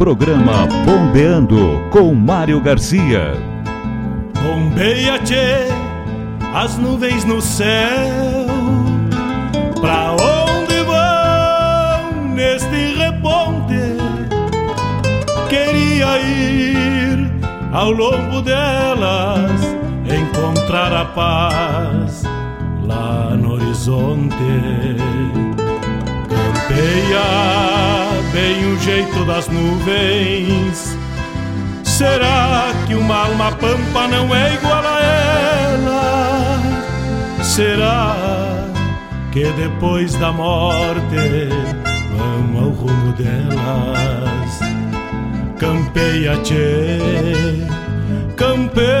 programa Bombeando com Mário Garcia. Bombeia, tchê, as nuvens no céu. Pra onde vão neste reponte? Queria ir ao longo delas, encontrar a paz lá no horizonte. Campeia bem o jeito das nuvens. Será que uma alma pampa não é igual a ela? Será que depois da morte vão ao rumo delas? Campeia, tchê, campeia.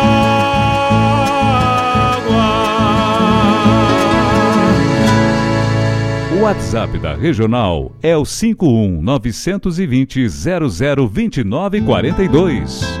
WhatsApp da Regional é o 51 920 0029 42.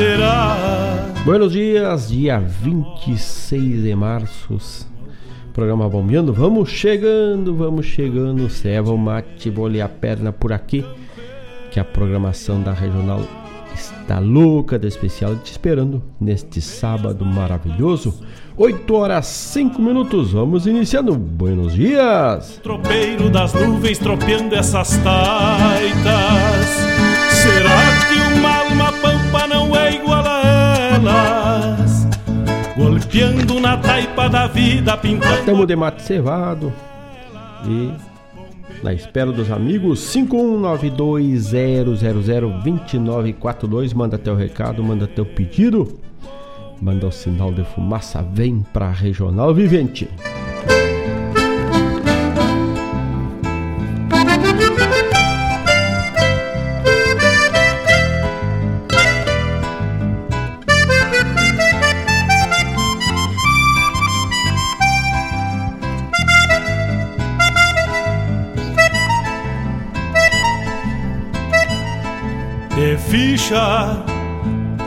Será? Buenos dias, dia 26 de março. Programa Bombeando, vamos chegando, vamos chegando. Ceva o mate, bolha a perna por aqui. Que a programação da regional está louca de especial te esperando neste sábado maravilhoso. 8 horas 5 minutos, vamos iniciando. Buenos dias! Tropeiro das nuvens tropeando essas taitas. Será que uma alma pampa não é igual a elas, golpeando na taipa da vida pintando. Estamos de mate cevado e na espera dos amigos 51920002942 manda teu recado, manda teu pedido, manda o sinal de fumaça, vem pra Regional Vivente.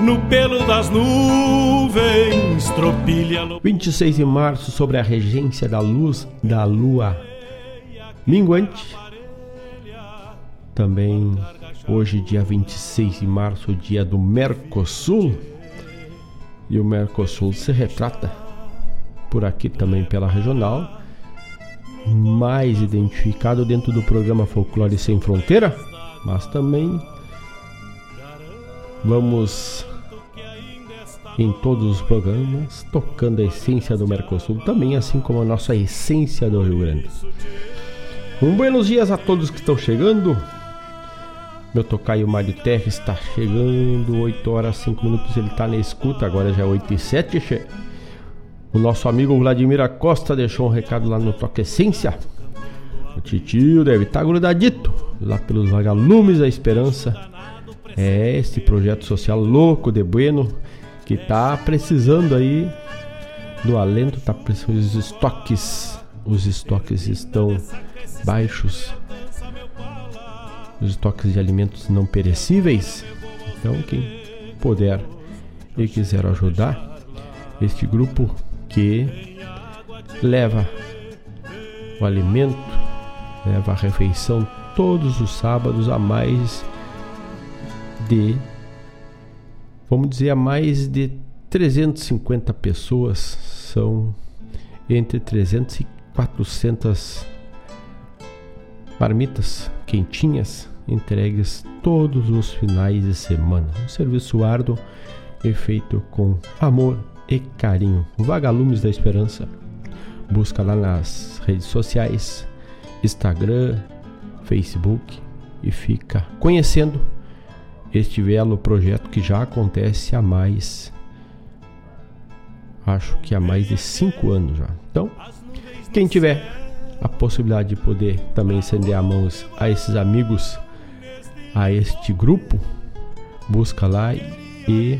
No pelo das nuvens, tropilha. 26 de março, sobre a regência da luz da lua minguante. Também hoje, dia 26 de março, dia do Mercosul. E o Mercosul se retrata por aqui também pela regional, mais identificado dentro do programa Folclore Sem Fronteira, mas também Vamos em todos os programas tocando a essência do Mercosul, também assim como a nossa essência do Rio Grande. Um buenos dias a todos que estão chegando. Meu tocaio Mário Terra está chegando, 8 horas 5 minutos ele está na escuta, agora já é 8 e 7. Che. O nosso amigo Vladimir Acosta deixou um recado lá no Toque Essência. O titio deve estar tá grudadito lá pelos vagalumes da esperança é este projeto social louco de Bueno que tá precisando aí do alento, tá precisando os estoques, os estoques estão baixos. Os estoques de alimentos não perecíveis. Então, quem puder e quiser ajudar este grupo que leva o alimento, leva a refeição todos os sábados a mais de, vamos dizer, a mais de 350 pessoas, são entre 300 e 400 marmitas quentinhas entregues todos os finais de semana. Um serviço árduo e feito com amor e carinho. Vagalumes da Esperança. Busca lá nas redes sociais, Instagram, Facebook e fica conhecendo este belo projeto que já acontece há mais, acho que há mais de cinco anos já. Então, quem tiver a possibilidade de poder também estender a mãos a esses amigos, a este grupo, busca lá e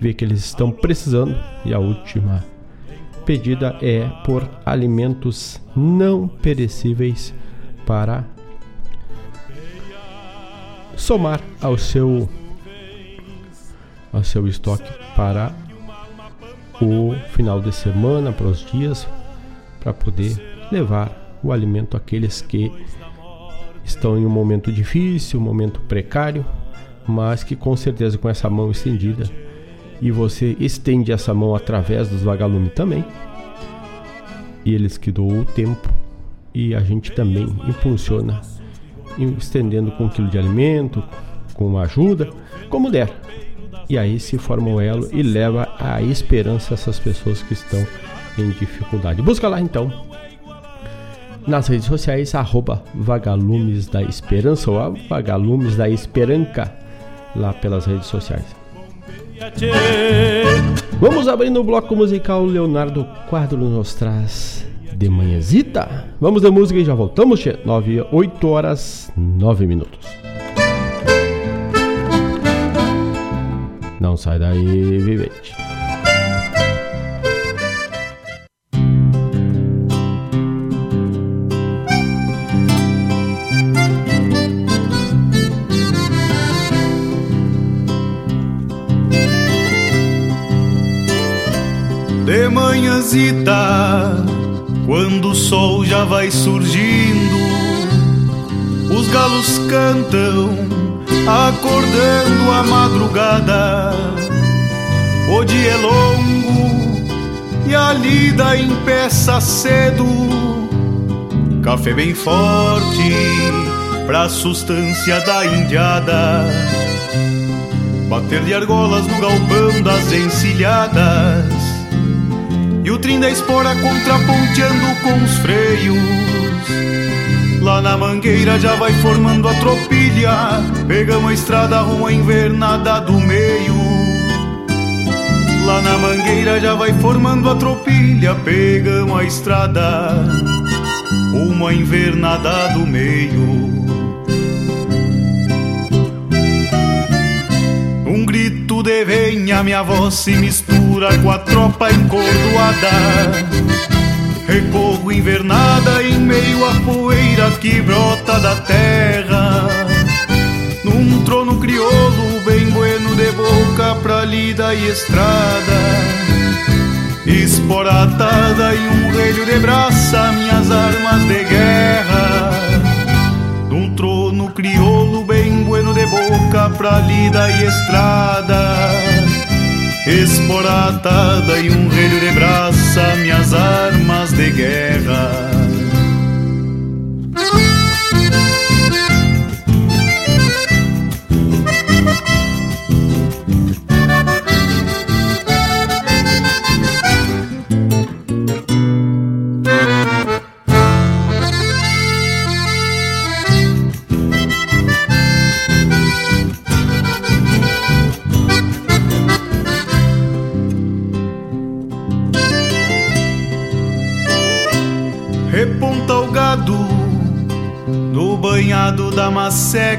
vê que eles estão precisando. E a última pedida é por alimentos não perecíveis para somar ao seu ao seu estoque para o final de semana, para os dias, para poder levar o alimento àqueles que estão em um momento difícil, um momento precário, mas que com certeza com essa mão estendida e você estende essa mão através dos vagalumes também. E eles que doam o tempo e a gente também impulsiona estendendo com um quilo de alimento, com ajuda, como der. E aí se forma o elo e leva a esperança a essas pessoas que estão em dificuldade. Busca lá então nas redes sociais, arroba Vagalumes da Esperança ou Vagalumes da Esperanca lá pelas redes sociais. Vamos abrindo o bloco musical Leonardo Quadro nos traz de manhãzita. Vamos de música e já voltamos, 9, 8 horas 9 minutos. Não sai daí, vivente. De manhãzita quando o sol já vai surgindo, os galos cantam, acordando a madrugada. O dia é longo e a lida empeça cedo. Café bem forte pra sustância da indiada. Bater de argolas no galpão das encilhadas E o trim da espora contraponteando com os freios. Lá na mangueira já vai formando a tropilha. Pegamos a estrada à invernada do meio. Lá na mangueira já vai formando a tropilha. Pegamos a estrada à invernada do meio. Grito de venha, minha voz se mistura com a tropa encordoada. Recorro invernada em meio à poeira que brota da terra. Num trono crioulo bem bueno de boca pra lida e estrada. Esporatada e um relho de braça, minhas armas de guerra. Num trono crioulo bem bueno de boca pra lida e estrada Esporatada e um relho de braça Minhas armas de guerra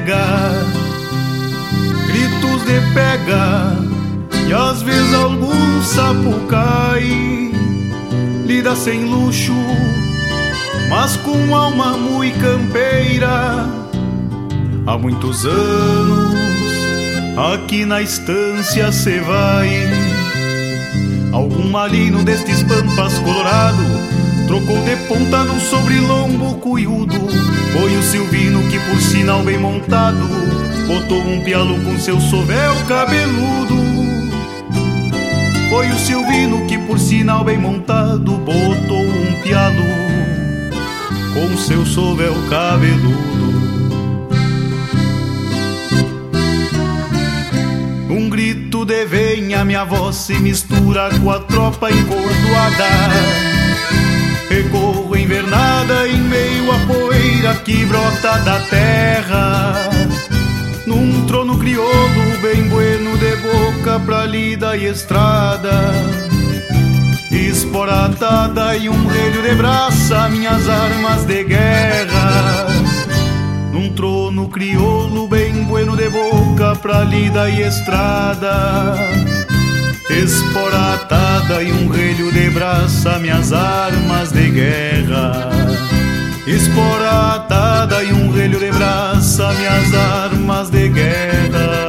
macega, gritos de pega e às vezes algum sapo cai, lida sem luxo, mas com alma muito campeira. Há muitos anos aqui na estância cê vai, algum malino destes pampas colorado Trocou de ponta num sobrilombo cuiudo. Foi o Silvino que por sinal bem montado Botou um pialo com seu sovel cabeludo. Foi o Silvino que por sinal bem montado Botou um pialo com seu sovel cabeludo. Um grito de venha, minha voz se mistura com a tropa encordoada Recorro invernada em meio à poeira que brota da terra. Num trono crioulo bem bueno de boca pra lida e estrada. Esporatada e um relho de braça minhas armas de guerra. Num trono crioulo bem bueno de boca pra lida e estrada Esporatada e um relho de braça minhas armas de guerra. Esporatada e um relho de braça minhas armas de guerra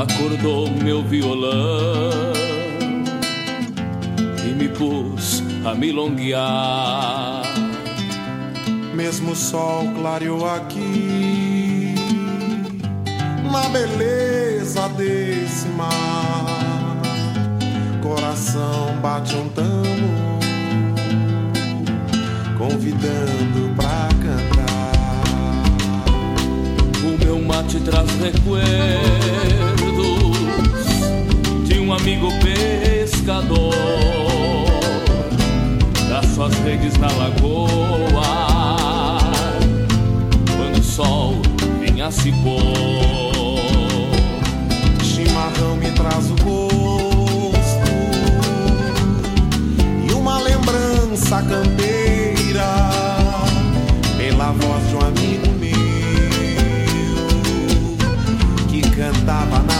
Acordou meu violão e me pus a milonguear. Mesmo sol clareou aqui, na beleza desse mar. Coração bate um tambor convidando pra cantar. O meu mate traz recuerdos de um amigo pescador das suas redes na lagoa quando o sol vinha se pôr. Chimarrão me traz o gosto e uma lembrança campeira pela voz de um amigo meu que cantava na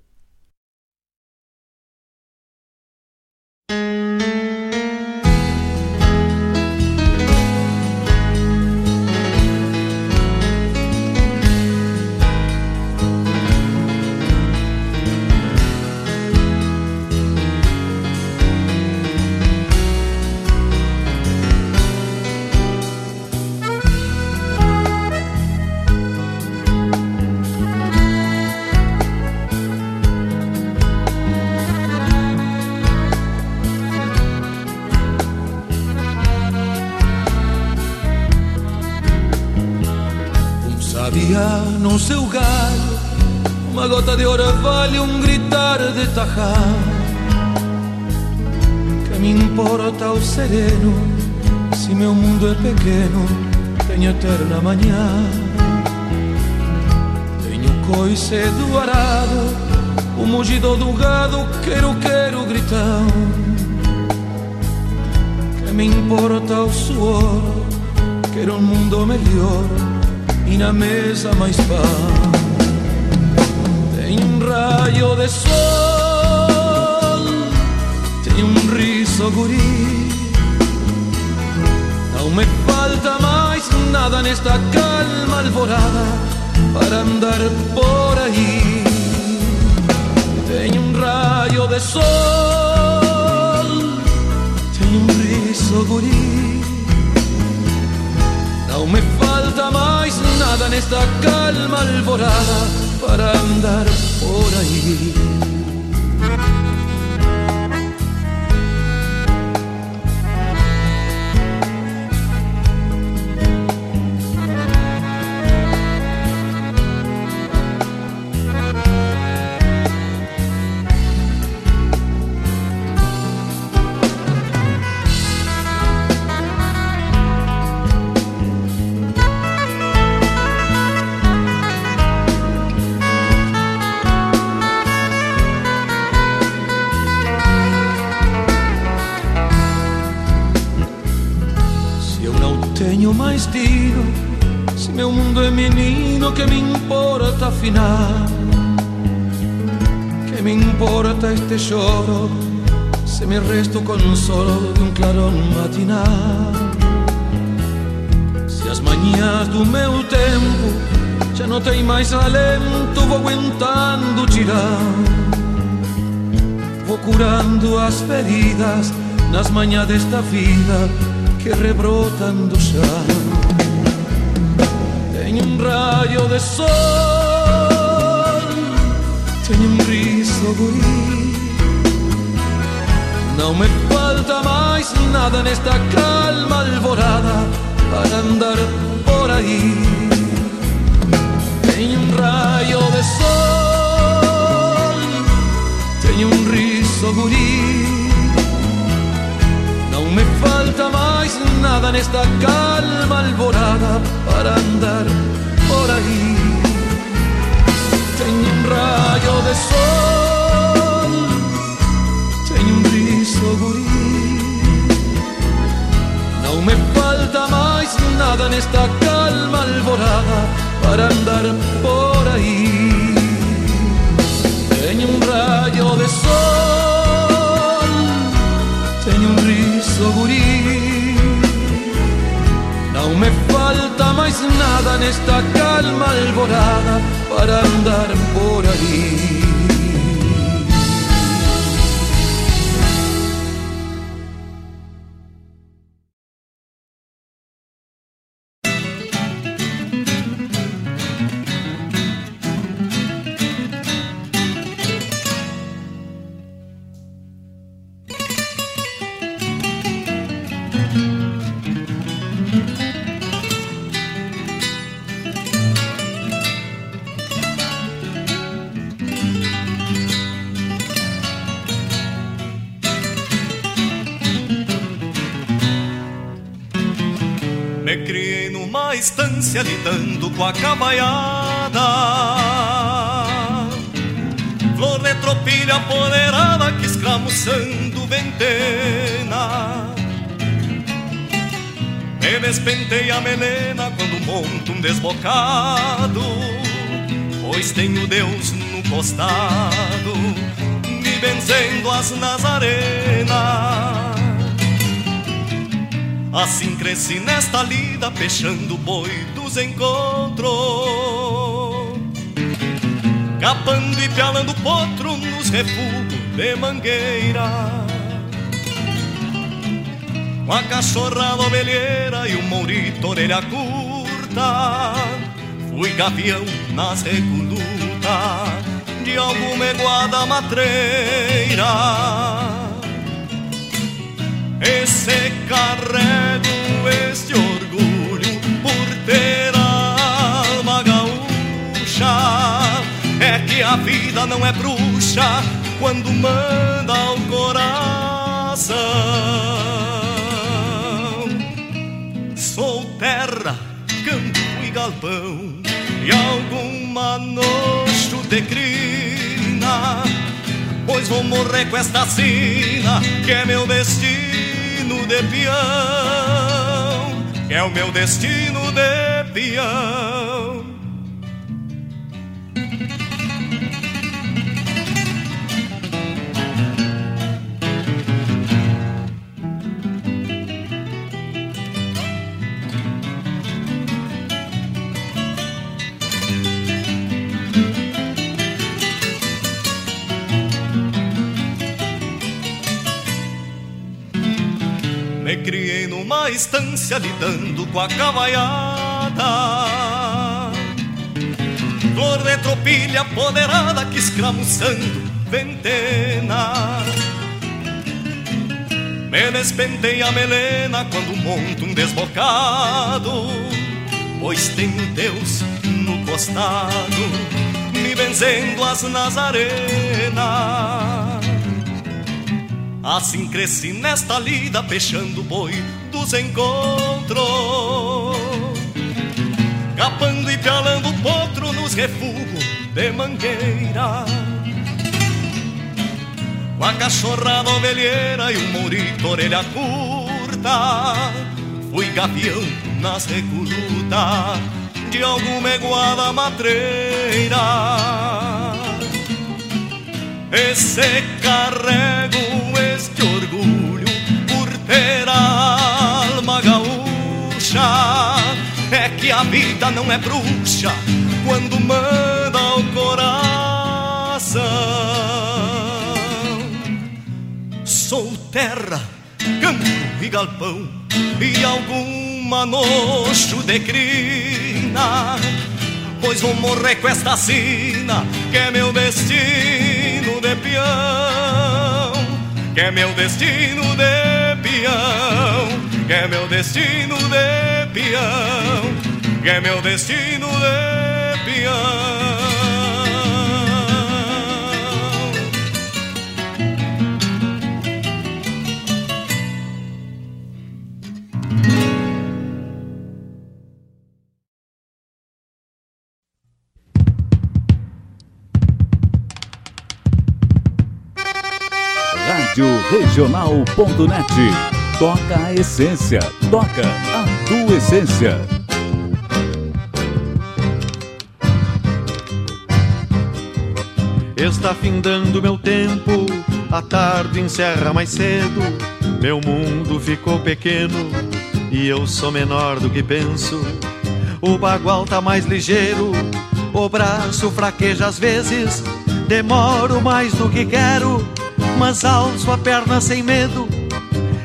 para andar por ahí. Tengo un rayo de sol, tengo un riso gurí. No me falta más nada en esta calma alborada para andar por ahí. final. ¿Qué me importa este lloro? Se me resto con un solo de un clarón matinal. Se as manhãs do meu tempo já não tem mais alento, vou aguentando girar. Vou curando as feridas nas manhãs desta vida que rebrotan do chão. Tenho um raio de sol tenho riso guri. Não me falta mais nada nesta calma alvorada para andar por aí. Tenho um raio de sol, tenho um riso guri. Não me falta mais nada nesta calma alvorada para andar por aí. Um raio de sol, tenho um riso guri. Não me falta mais nada nesta calma alvorada para andar por ahí. Tengo un rayo de sol, tengo un riso gurí. No me falta más nada en esta calma alborada para andar por ahí. Estância lidando com a cabaiada. Flor de tropilha apoderada que escramuçando ventena. Me despentei a melena quando monto um desbocado Pois tenho Deus no costado Me benzendo as nazarenas. Assim cresci nesta lida, peixando boi dos encontros. Capando e pialando potro nos refugos de mangueira. Com a cachorrada ovelheira e o mourito orelha curta. Fui gavião nas recolutas de alguma eguada matreira esse carrego este orgulho por ter a alma gaúcha. É que a vida não é bruxa quando manda ao coração. Sou terra, campo e galpão e alguma noite de crina. Pois vou morrer com esta sina que é meu destino de peão, é o meu destino de peão. Me criei numa estância lidando com a cavaiada. Flor de tropilha poderada que escramuçando ventena. Me despentei a melena quando monto um desbocado Pois tenho Deus no costado Me benzendo as nazarenas Assim cresci nesta lida, peixando boi encontros. Capando e pialando potro nos refugos de mangueira. Com a cachorrada ovelheira e o mourito orelha curta. Fui gavião nas recolutas de alguma eguada matreira. Esse carrego este orgulho por ter a alma gaúcha. É que a vida não é bruxa quando manda o coração. Sou terra, campo e galpão, e alguma nojo de crina. Pois vou morrer com esta sina, que é meu destino de peão. Que é meu destino de peão, que é meu destino de peão que é meu destino de peão. Rádio Regional.net. Toca a essência. Toca a tua essência. Está findando meu tempo, a tarde encerra mais cedo. Meu mundo ficou pequeno e eu sou menor do que penso. O bagual tá mais ligeiro, o braço fraqueja às vezes. Demoro mais do que quero, mas alço a perna sem medo.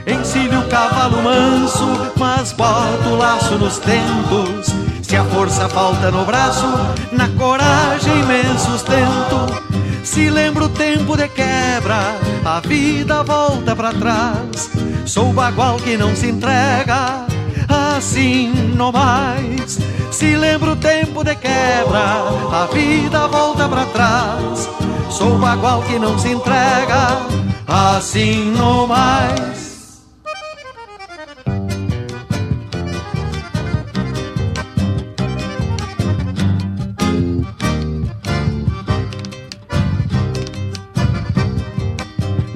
Encilho o cavalo manso, mas boto o laço nos tentos. Se a força falta no braço, na coragem me sustento. Se lembro o tempo de quebra, a vida volta para trás. Sou bagual que não se entrega, assim não mais. Se lembro o tempo de quebra, a vida volta para trás. Sou bagual que não se entrega, assim não mais.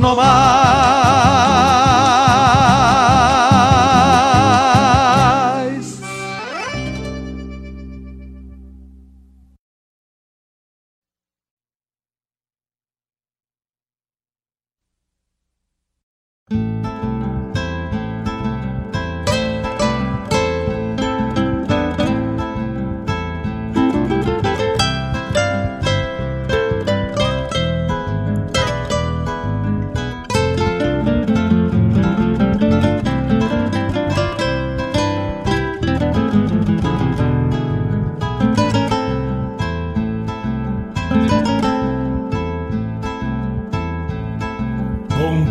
nomás.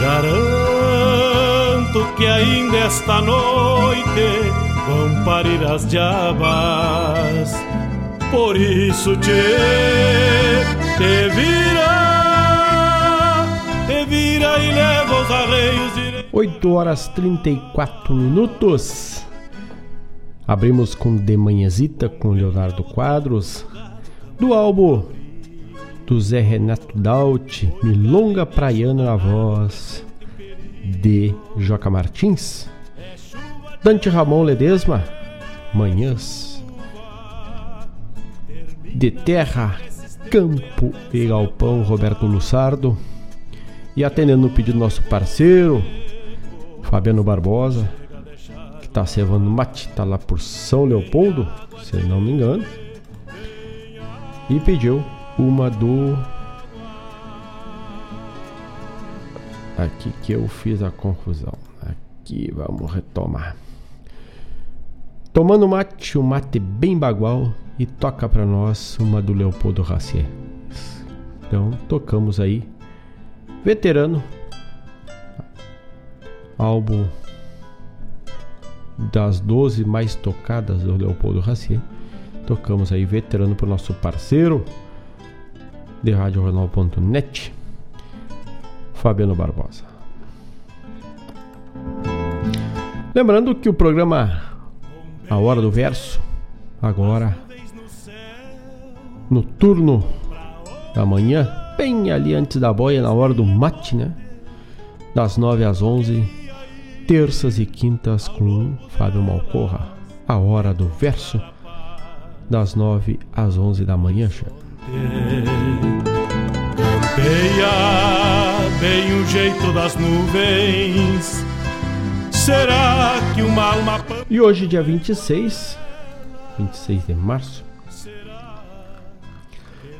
Garanto que ainda esta noite vão parir as diabas. Por isso te, te vira, te vira e leva os arreios. De... 8 horas 34 minutos. Abrimos com De Manhãzita com Leonardo Quadros, do álbum do Zé Renato Daut, Milonga Praiana na voz de Joca Martins, Dante Ramon Ledesma, Manhãs, de Terra, Campo e Galpão, Roberto Lussardo, e atendendo o pedido do nosso parceiro, Fabiano Barbosa, que está cevando mate, está lá por São Leopoldo, se não me engano, e pediu uma do. Aqui que eu fiz a confusão. Aqui vamos retomar. Tomando mate, um mate bem bagual e toca para nós uma do Leopoldo Racier. Então tocamos aí. Veterano. Álbum das 12 mais tocadas do Leopoldo Racier. Tocamos aí veterano pro nosso parceiro de radiojornal.net, Fabiano Barbosa. Lembrando que o programa A Hora do Verso, agora no turno da manhã, bem ali antes da boia, na hora do mate, né? Das 9 às 11, terças e quintas com Fábio Malcorra. A Hora do Verso, das 9 às 11 da manhã, chefe. Campeia bem o jeito das nuvens. Será que uma alma. E hoje, dia 26, 26 de março,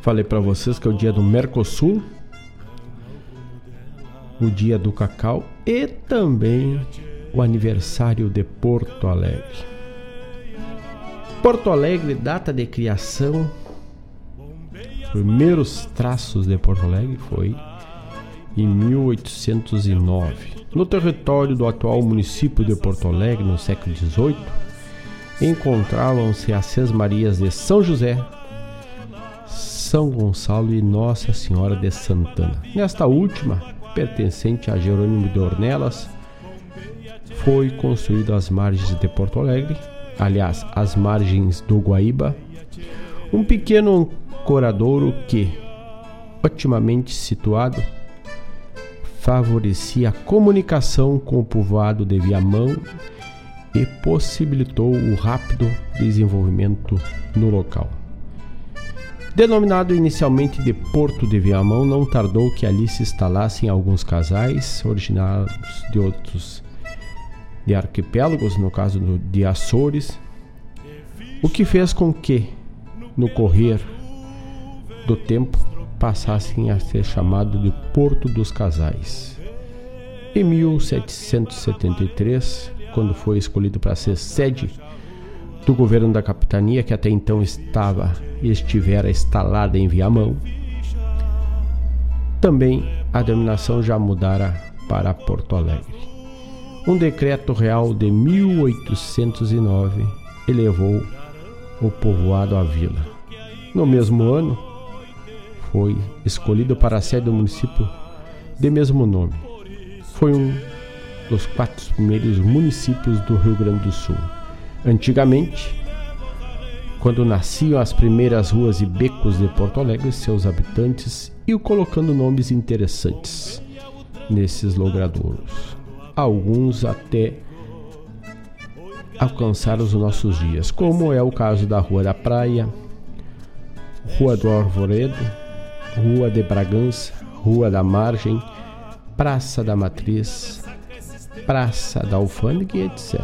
falei para vocês que é o dia do Mercosul, o dia do cacau e também o aniversário de Porto Alegre. Porto Alegre, data de criação primeiros traços de Porto Alegre foi em 1809. No território do atual município de Porto Alegre, no século XVIII, encontravam-se as Seis Marias de São José, São Gonçalo e Nossa Senhora de Santana. Nesta última, pertencente a Jerônimo de Ornelas, foi construída às margens de Porto Alegre aliás, às margens do Guaíba, um pequeno ancoradouro que, otimamente situado, favorecia a comunicação com o povoado de Viamão e possibilitou o rápido desenvolvimento no local. Denominado inicialmente de Porto de Viamão, não tardou que ali se instalassem alguns casais originários de outros de arquipélagos, no caso de Açores, o que fez com que, no correr do tempo, passassem a ser chamado de Porto dos Casais. Em 1773, quando foi escolhido para ser sede do governo da capitania, que até então estava e estivera instalada em Viamão, também a denominação já mudara para Porto Alegre. Um decreto real de 1809 elevou o povoado à vila. No mesmo ano, foi escolhido para a sede do município de mesmo nome. Foi um dos quatro primeiros municípios do Rio Grande do Sul. Antigamente, quando nasciam as primeiras ruas e becos de Porto Alegre, seus habitantes iam colocando nomes interessantes nesses logradouros alguns até alcançar os nossos dias, como é o caso da Rua da Praia, Rua do Arvoredo, Rua de Bragança, Rua da Margem, Praça da Matriz, Praça da Alfândega etc.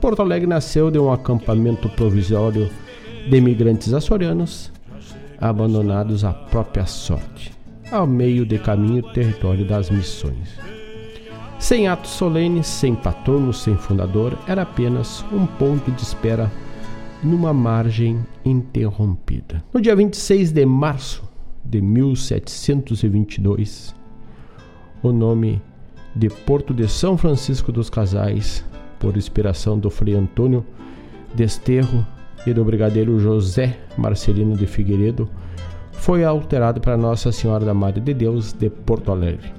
Porto Alegre nasceu de um acampamento provisório de imigrantes açorianos abandonados à própria sorte, ao meio de caminho território das missões. Sem atos solenes, sem patrono, sem fundador, era apenas um ponto de espera numa margem interrompida. No dia 26 de março de 1722, o nome de Porto de São Francisco dos Casais, por inspiração do Frei Antônio Desterro e do brigadeiro José Marcelino de Figueiredo, foi alterado para Nossa Senhora da Madre de Deus de Porto Alegre.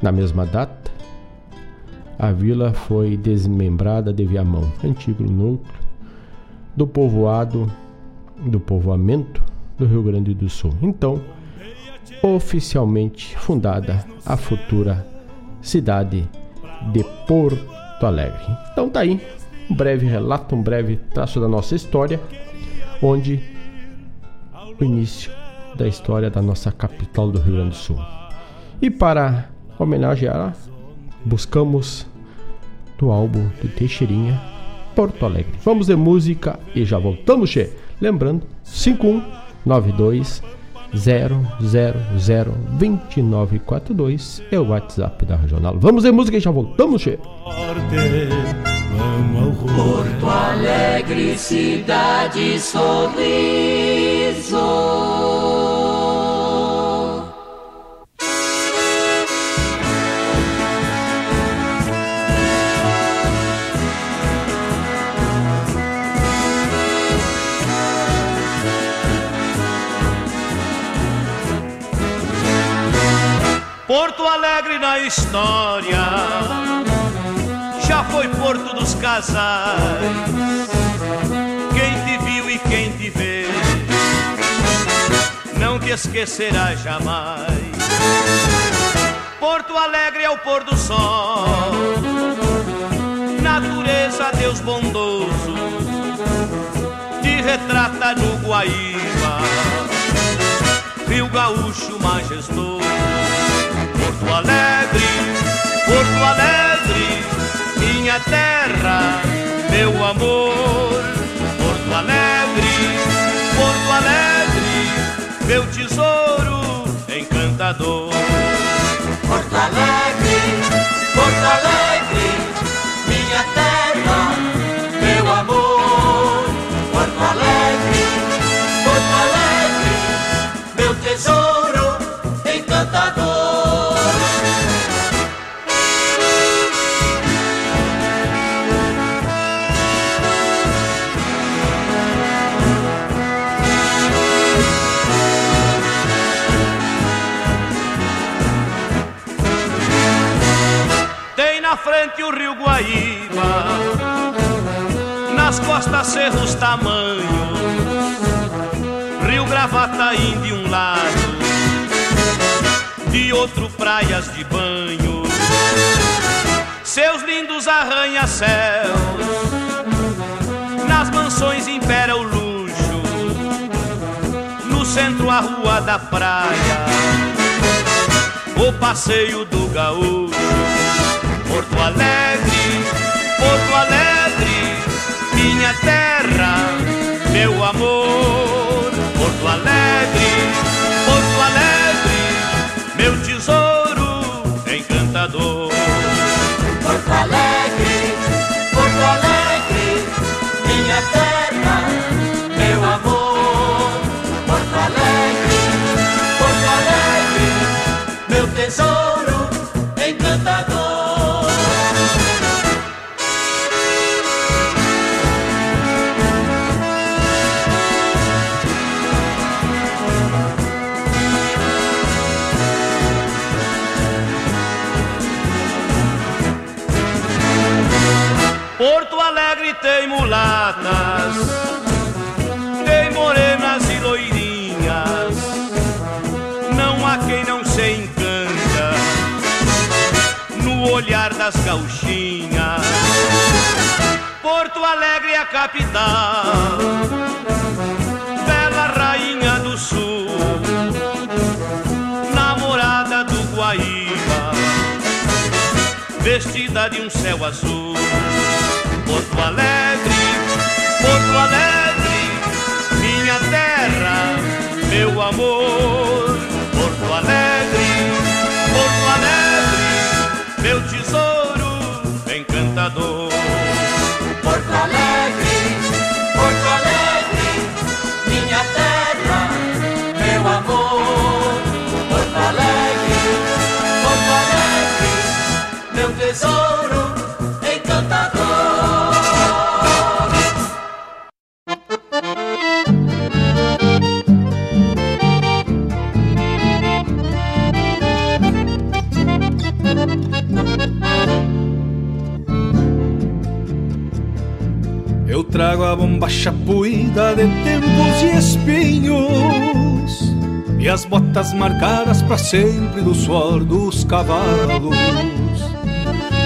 Na mesma data, a vila foi desmembrada de Viamão, antigo núcleo do povoado do povoamento do Rio Grande do Sul. Então, oficialmente fundada a futura cidade de Porto Alegre. Então tá aí um breve relato, um breve traço da nossa história, onde o início da história da nossa capital do Rio Grande do Sul. E para homenagear, buscamos do álbum do Teixeirinha, Porto Alegre. Vamos de música e já voltamos, che. Lembrando, 5192 0002942 é o WhatsApp da Regional. Vamos de música e já voltamos, che. Porto Alegre, cidade sorriso. Porto Alegre na história já foi Porto dos Casais. Quem te viu e quem te vê não te esquecerá jamais. Porto Alegre é o pôr do sol, natureza, Deus bondoso, te retrata no Guaíba, Rio Gaúcho majestoso. Porto Alegre, Porto Alegre, minha terra, meu amor. Porto Alegre, Porto Alegre, meu tesouro encantador. Porto Alegre, Porto Alegre, minha terra, Guaíba, nas costas cerros tamanhos, Rio Gravataí de um lado, de outro praias de banho, seus lindos arranha-céus, nas mansões impera o luxo, no centro a rua da praia, o passeio do gaúcho, Porto Alegre, minha terra, meu amor, Porto Alegre, Porto Alegre, meu tesouro encantador. Porto Alegre, Porto Alegre, minha terra, meu amor. Porto Alegre, Porto Alegre, meu tesouro das gauchinhas. Porto Alegre é a capital, bela rainha do sul, namorada do Guaíba, vestida de um céu azul. Porto Alegre, Porto Alegre, minha terra, meu amor. As botas marcadas para sempre do suor dos cavalos.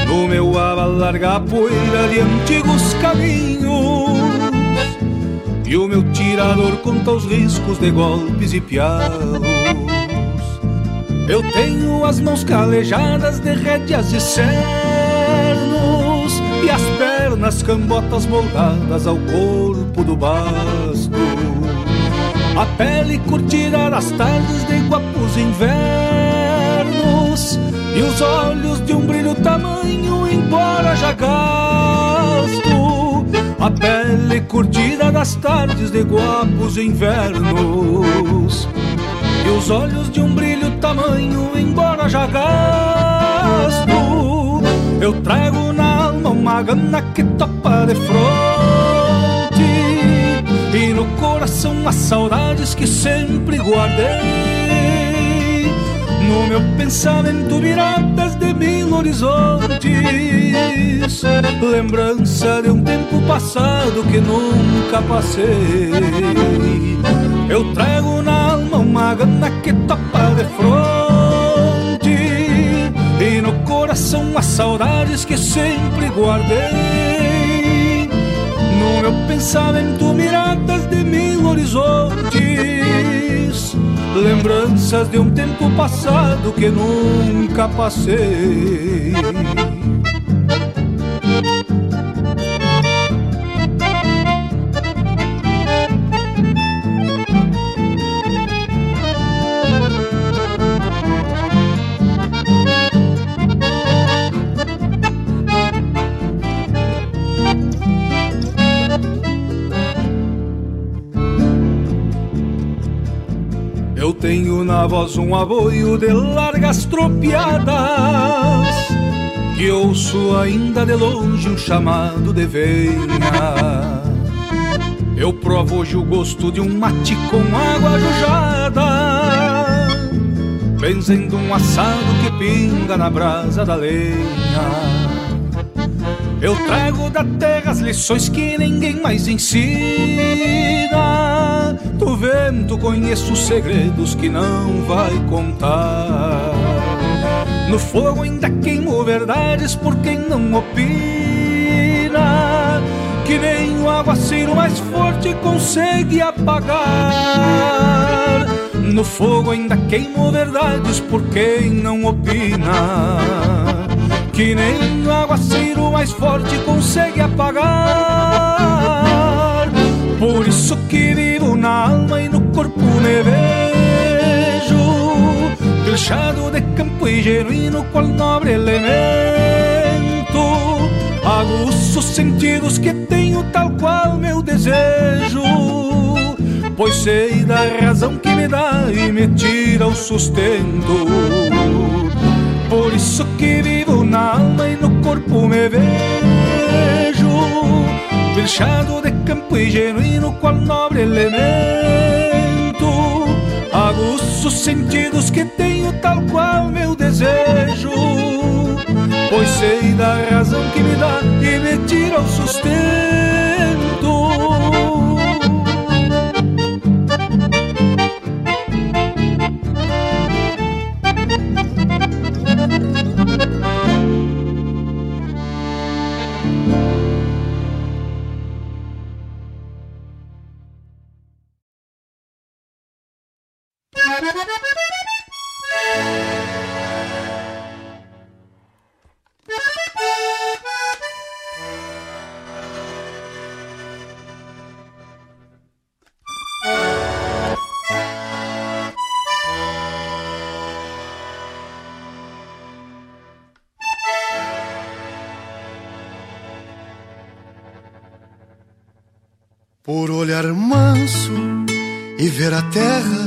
No meu aba larga a poeira de antigos caminhos E o meu tirador conta os riscos de golpes e pialos Eu tenho as mãos calejadas de rédeas e cernos E as pernas cambotas moldadas ao corpo do basto A pele curtida das tardes de guapos invernos E os olhos de um brilho tamanho embora já gasto A pele curtida das tardes de guapos invernos e os olhos de um brilho tamanho, embora já gasto. Eu trago na alma uma gana que topa de fronte, e no coração as saudades que sempre guardei. No meu pensamento, viradas de mil horizontes, lembrança de um tempo passado que nunca passei. Eu trago na alma uma gana que topa de fronte E no coração as saudades que sempre guardei No meu pensamento miradas de mil horizontes. Lembranças de um tempo passado que nunca passei um aboio de largas tropiadas Que ouço ainda de longe um chamado de venha Eu provo hoje o gosto de um mate com água jujada Benzendo um assado que pinga na brasa da lenha Eu trago da terra as lições que ninguém mais ensina. Do vento conheço segredos que não vai contar. No fogo ainda queimo verdades por quem não opina. Que nem o aguaceiro mais forte consegue apagar. No fogo ainda queimo verdades por quem não opina que nem o aguaceiro mais forte consegue apagar. Isso que vivo na alma e no corpo me vejo, pilchado de campo e genuíno, qual nobre elemento. Aguço os sentidos que tenho, tal qual meu desejo. Pois sei da razão que me dá e me tira o sustento. Por isso que vivo na alma e no corpo me vejo Pilchado de campo e genuíno, qual nobre elemento. Aguço os sentidos que tenho, tal qual meu desejo. Pois sei da razão que me dá e me tira o sustento e ver a terra,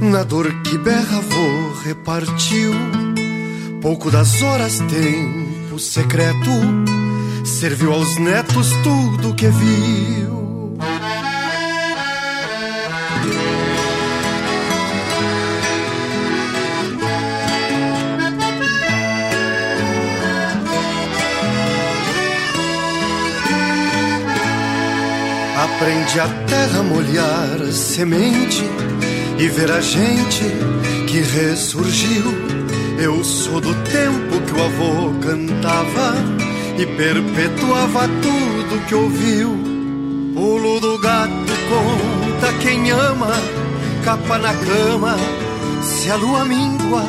na dor que berra vou repartiu. Pouco das horas, tempo secreto, serviu aos netos tudo que viu. Aprende a terra molhar semente e ver a gente que ressurgiu. Eu sou do tempo que o avô cantava e perpetuava tudo que ouviu. Pulo do gato conta quem ama, capa na cama, se a lua mingua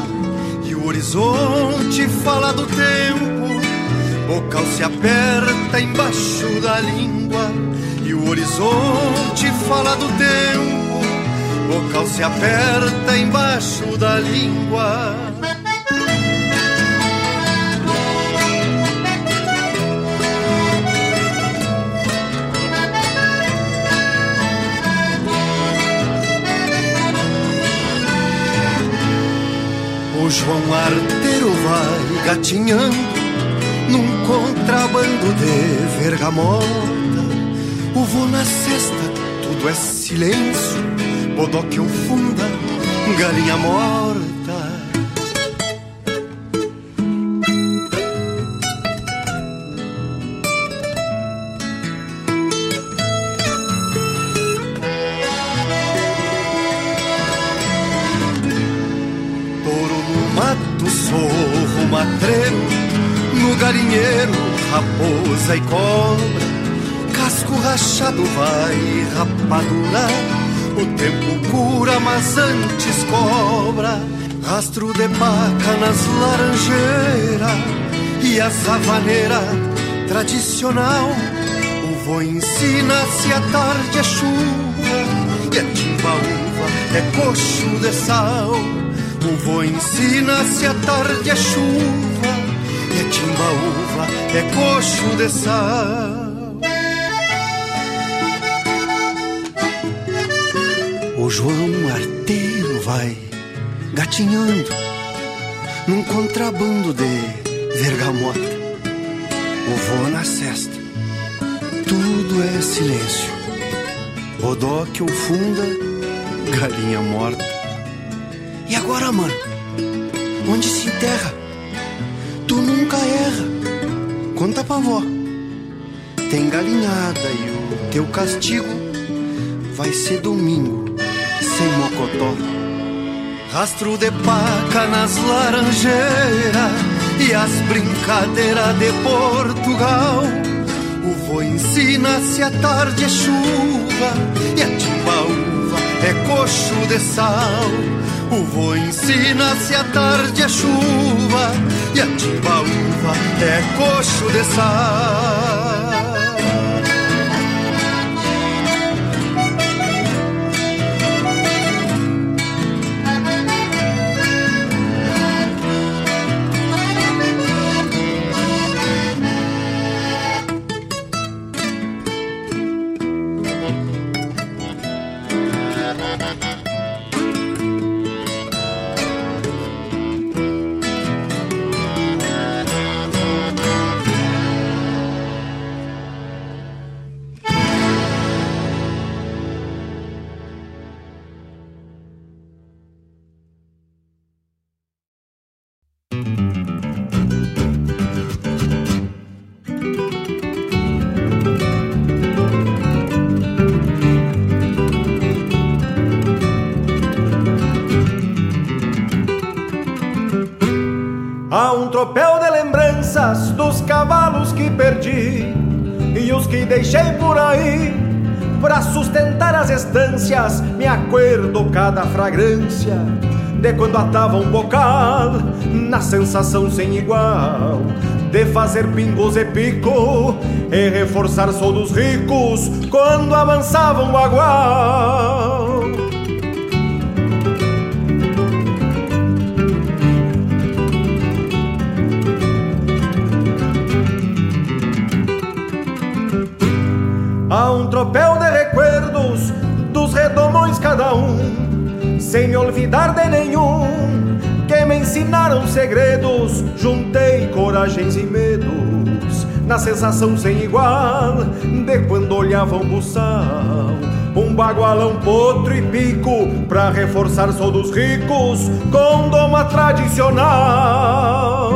e o horizonte fala do tempo. Bocal se aperta embaixo da língua e o horizonte fala do tempo. Bocal se aperta embaixo da língua. O João Arteiro vai gatinhando num contrabando de vergamota. O na cesta, tudo é silêncio. Bodoque ou funda, galinha morta. Touro no mato, sorro matreiro, no galinheiro, raposa e cobra. Casco rachado vai rapadura, o tempo cura, mas antes cobra. Rastro de paca nas laranjeiras e a savaneira tradicional. O vô ensina se a tarde é chuva e a timbaúva é coxo de sal. O vô ensina se a tarde é chuva e a timbaúva é coxo de sal. O João Arteiro vai gatinhando num contrabando de vergamota. O vô na cesta, tudo é silêncio. Bodoque ou funda, galinha morta. E agora, mano? Onde se enterra? Tu nunca erra. Conta pra vó. tem galinhada e o teu castigo vai ser domingo sem mocotó. Rastro de paca nas laranjeiras e as brincadeiras de Portugal. O vô ensina se a tarde é chuva e a timbaúva é coxo de sal. O vô ensina se a tarde é chuva e a timbaúva é coxo de sal. Tropel de lembranças dos cavalos que perdi e os que deixei por aí. Para sustentar as estâncias, me acordo cada fragrância de quando atava um bocal, na sensação sem igual de fazer pingos e pico e reforçar só dos ricos quando avançavam um bagual. Um tropel de recuerdos dos redomões cada um, sem me olvidar de nenhum, que me ensinaram segredos, juntei coragens e medos, na sensação sem igual de quando olhavam buçal. Um bagualão, potro e pico, pra reforçar só dos ricos, com doma tradicional.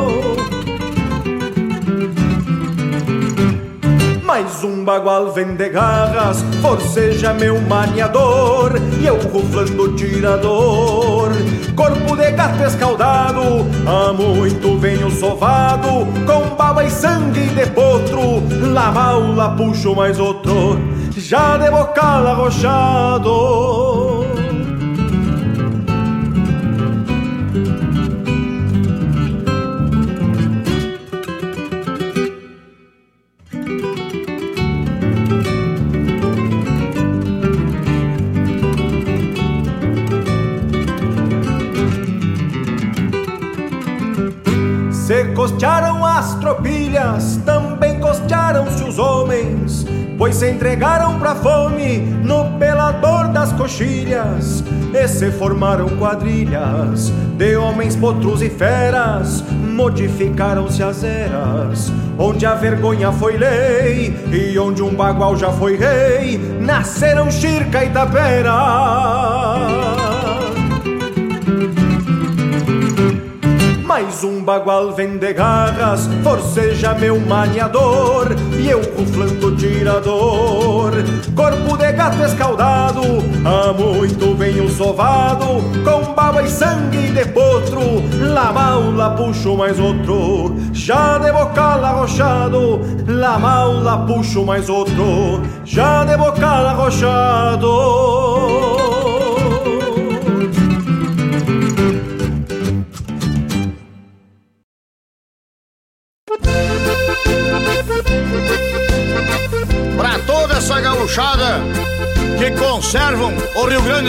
Mais um bagual vende garras, forceja meu maniador E eu ruflando tirador. Corpo de gato escaldado, há muito venho sovado Com baba e sangue de potro, lá maula puxo mais outro Já de bocal arrochado tropilhas, também costearam-se os homens, pois se entregaram pra fome no pelador das coxilhas, e se formaram quadrilhas de homens, potros e feras, modificaram-se as eras, onde a vergonha foi lei e onde um bagual já foi rei, nasceram Chirca e Tapera. Mais um bagual vende garras, forceja meu maniador E eu ruflando tirador. Corpo de gato escaldado, há muito venho sovado Com baba e sangue de potro, lá maula puxo mais outro. Já de bocal arrochado, lá maula puxo mais outro. Já de bocal arrochado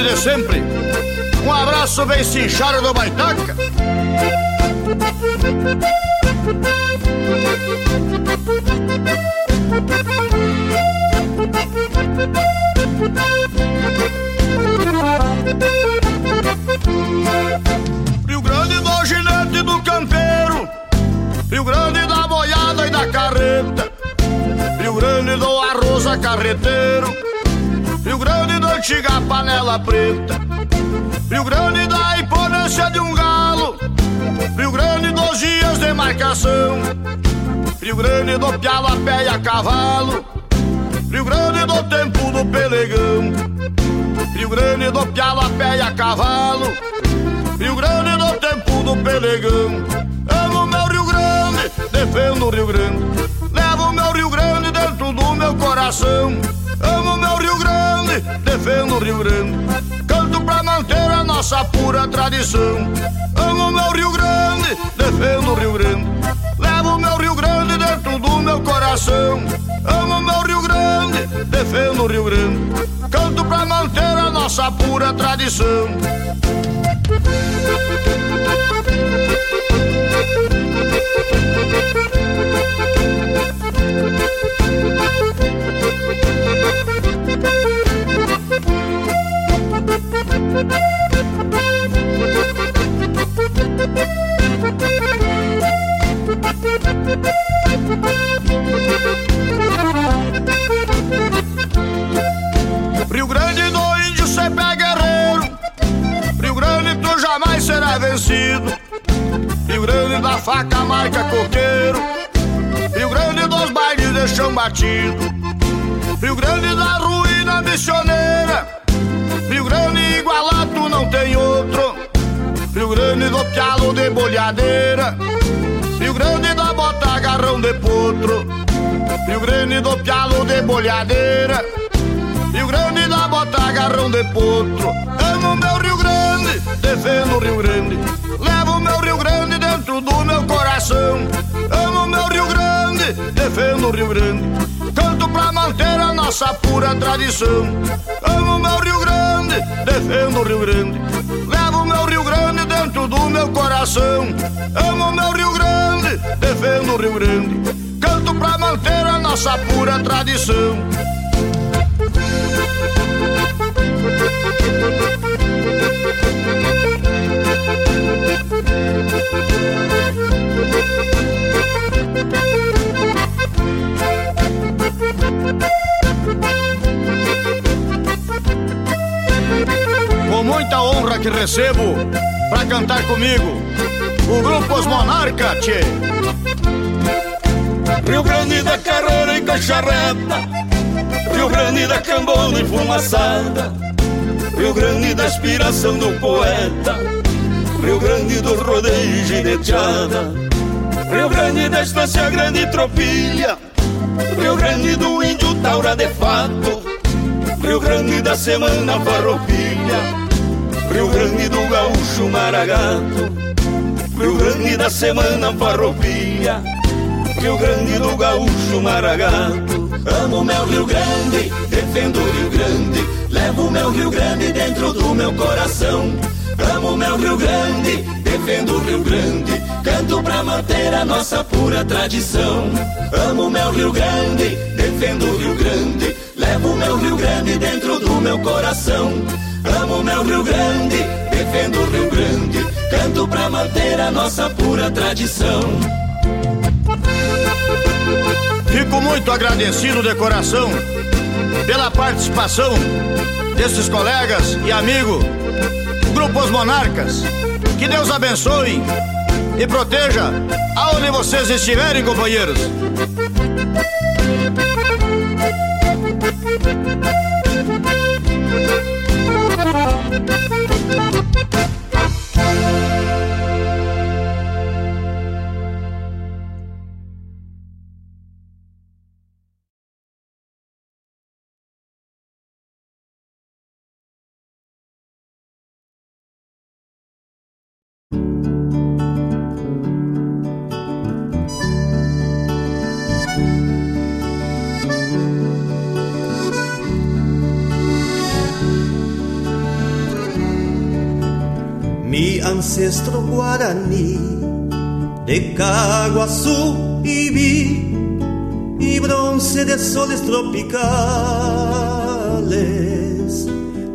de sempre. Um abraço bem cinchado do Baitaca. Rio Grande do ginete do campeiro Rio Grande da boiada e da carreta Rio Grande do arroz carreteiro Rio Grande da antiga panela preta. Rio Grande da imponência de um galo. Rio Grande dos dias de marcação. Rio Grande do pialo a pé e a cavalo. Rio Grande do tempo do pelegão. Rio Grande do pialo a pé e a cavalo. Rio Grande do tempo do pelegão. Amo meu Rio Grande, defendo o Rio Grande. Levo meu Rio Grande dentro do meu coração Amo meu Rio Grande, defendo o Rio Grande. Canto pra manter a nossa pura tradição. Amo meu Rio Grande, defendo o Rio Grande. Levo meu Rio Grande dentro do meu coração. Amo meu Rio Grande, defendo o Rio Grande. Canto pra manter a nossa pura tradição Rio Grande do Índio, cê pé guerreiro. Rio Grande, tu jamais será vencido. Rio Grande da faca, marca, coqueiro. Rio Grande dos bailes de chão batido. Rio Grande da ruína Pialo de bolhadeira. Rio Grande da bota garrão de potro. Rio Grande do pialo de bolhadeira. Rio Grande da bota garrão de potro. Amo meu Rio defendo o Rio Grande. Levo meu Rio Grande dentro do meu coração. Amo meu Rio Grande, defendo o Rio Grande. Canto pra manter a nossa pura tradição. Amo meu Rio Grande, defendo o Rio Grande. Levo meu Rio Grande dentro do meu coração. Amo meu Rio Grande, defendo o Rio Grande. Canto pra manter a nossa pura tradição. Muita honra que recebo pra cantar comigo. O grupo Os Monarca, tchê. Rio Grande da carreira e cacharreta Rio Grande da cambona e fumaçada Rio Grande da inspiração do poeta. Rio Grande do rodeio e gineteada. Rio Grande da estância grande e tropilha. Rio Grande do índio taura de fato. Rio Grande da semana farroupilha Rio Grande do gaúcho maragato Rio Grande da semana farroupilha Rio Grande do gaúcho maragato Amo meu Rio Grande, defendo o Rio Grande, levo meu Rio Grande dentro do meu coração. Amo meu Rio Grande, defendo o Rio Grande, canto pra manter a nossa pura tradição. Amo meu Rio Grande, defendo o Rio Grande, levo meu Rio Grande dentro do meu coração. Amo meu Rio Grande, defendo o Rio Grande, canto pra manter a nossa pura tradição. Fico muito agradecido de coração pela participação desses colegas e amigos, grupos monarcas. Que Deus abençoe e proteja aonde vocês estiverem, companheiros. Mi ancestro guaraní de Caguazú y vi y bronce de soles tropicales.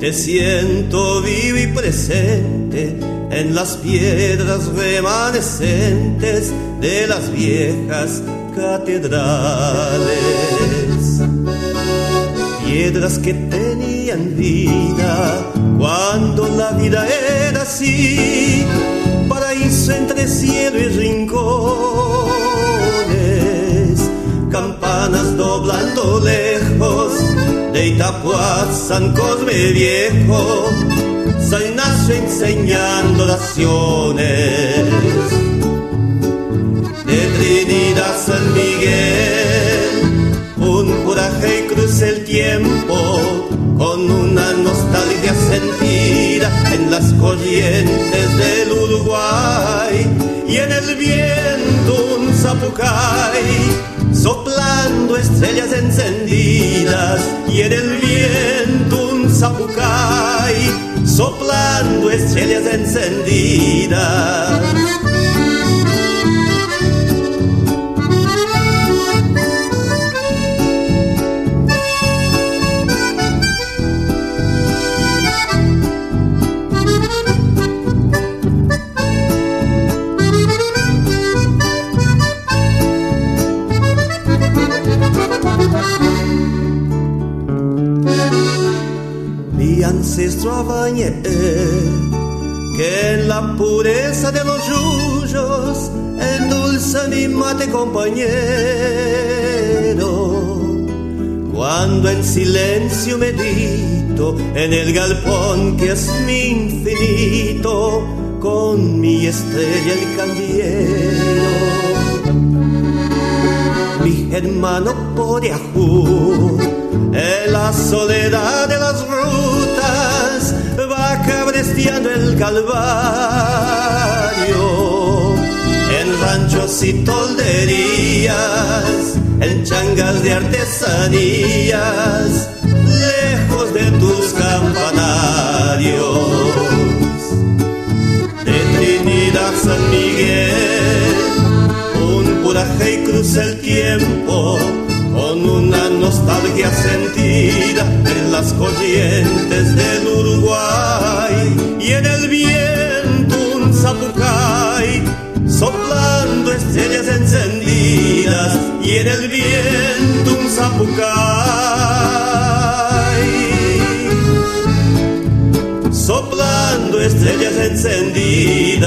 Te siento vivo y presente en las piedras remanescentes de las viejas catedrales. Piedras que tenían vida cuando la vida era así, paraíso entre cielo y rincones, campanas doblando lejos de Itapuá, San Cosme Viejo, San Ignacio enseñando naciones. De Trinidad, San Miguel, un coraje y cruce el tiempo con una nostalgia sentida en las corrientes del Uruguay y en el viento un zapucay soplando estrellas encendidas y en el viento un zapucay, soplando estrellas encendidas. Compañero. Cuando en silencio medito en el galpón que es mi infinito, con mi estrella el candiero. Mi hermano por en la soledad de las rutas va cabresteando el calvario. En ranchos y tolderías, en changas de artesanías, lejos de tus campanarios. De Trinidad San Miguel, un puraje y cruza el tiempo con una nostalgia sentida en las corrientes del Uruguay y en el en el viento un zapucay. Soplando estrellas encendidas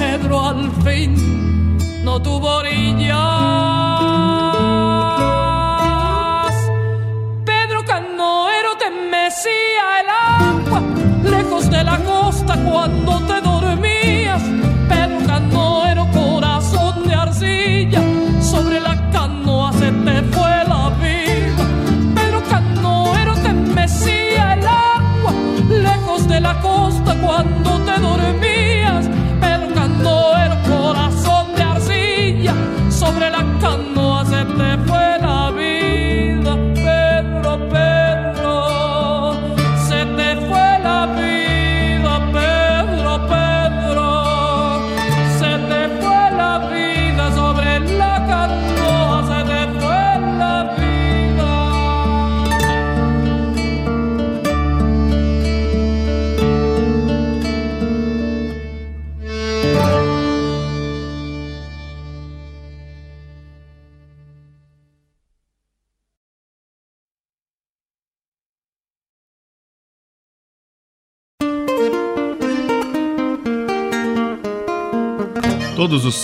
Pedro,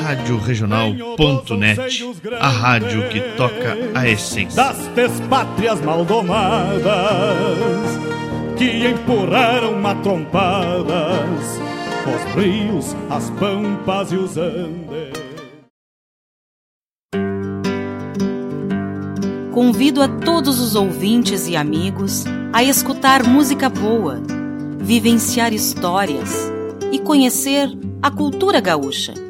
Rádio Regional.net, a rádio que toca a essência. das despátrias maldomadas que empurraram matrompadas os rios, as pampas e os andes. Convido a todos os ouvintes e amigos a escutar música boa, vivenciar histórias e conhecer a cultura gaúcha.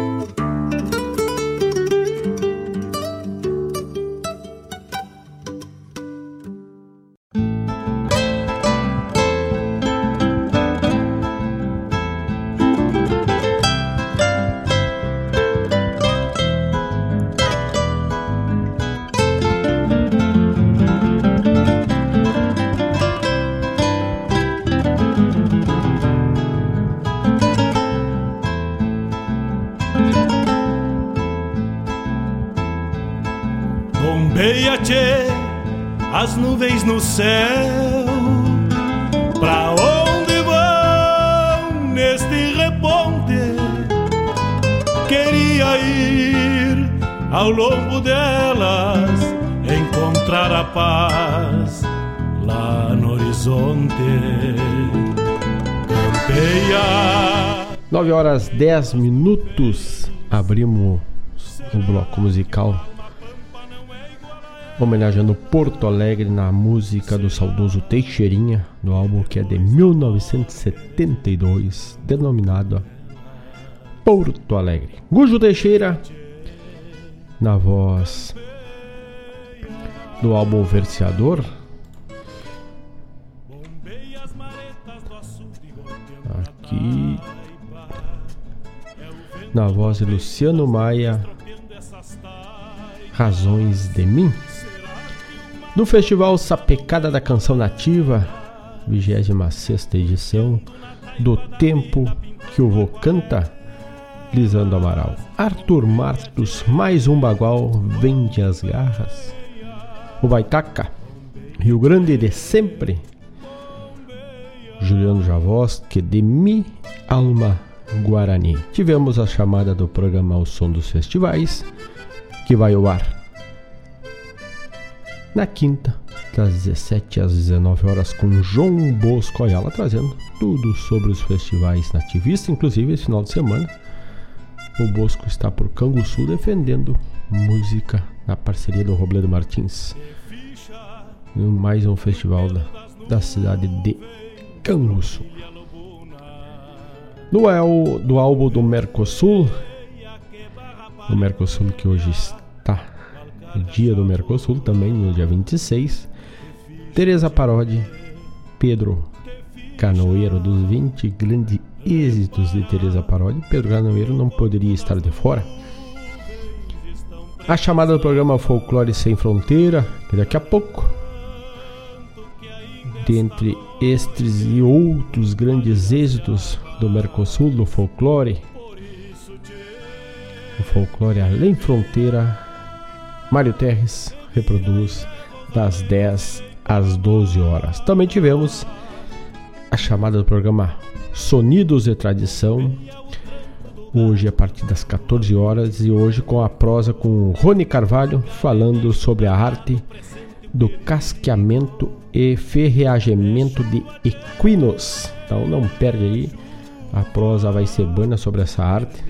Céu. Pra onde vão neste reponte? Queria ir ao longo delas, encontrar a paz lá no horizonte. Campeia. 9 horas 10 minutos. Abrimos o bloco musical homenageando Porto Alegre na música do saudoso Teixeirinha, do álbum que é de 1972, denominado Porto Alegre. Gujo Teixeira, na voz do álbum Verseador. Aqui na voz de Luciano Maia, Razões de Mim. No Festival Sapecada da Canção Nativa, 26 edição, do Tempo que o Vô Canta, Lisandro Amaral. Arthur Martos, mais um bagual, vende as garras. O Baitaca, Rio Grande de Sempre, Juliano Javoski, de Mi Alma Guarani. Tivemos a chamada do programa O Som dos Festivais, que vai ao ar na quinta, das 17 às 19 horas, com João Bosco Ayala, trazendo tudo sobre os festivais nativistas, inclusive esse final de semana. O Bosco está por Canguçu defendendo música na parceria do Robledo Martins. mais um festival da, da cidade de Canguçu. El, do álbum do Mercosul, o Mercosul que hoje está dia do Mercosul, também no dia 26, Teresa Parodi, Pedro Canoeiro, dos 20 grandes êxitos de Teresa Parodi, Pedro Canoeiro não poderia estar de fora. A chamada do programa Folclore Sem Fronteira, que daqui a pouco, dentre estes e outros grandes êxitos do Mercosul, do folclore, o folclore além fronteira, Mário Terres reproduz das 10 às 12 horas. Também tivemos a chamada do programa Sonidos de Tradição, hoje a partir das 14 horas e hoje com a prosa com Rony Carvalho falando sobre a arte do casqueamento e ferreamento de equinos. Então não perde aí, a prosa vai ser bana sobre essa arte.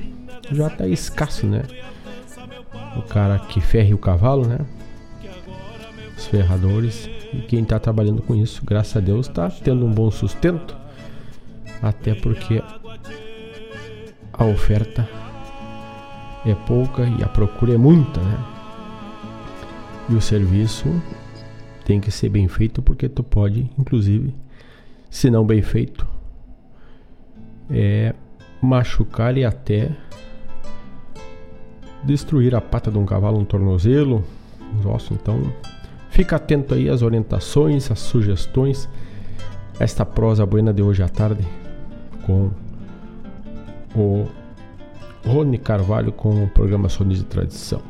Já tá escasso, né? O cara que ferre o cavalo, né? Os ferradores e quem está trabalhando com isso, graças a Deus, está tendo um bom sustento. Até porque a oferta é pouca e a procura é muita, né? E o serviço tem que ser bem feito porque tu pode, inclusive, se não bem feito, é machucar e até destruir a pata de um cavalo, um tornozelo, os ossos. Então, fica atento aí às orientações, às sugestões. Esta prosa buena de hoje à tarde com o Rony Carvalho com o programa Sonido de Tradição.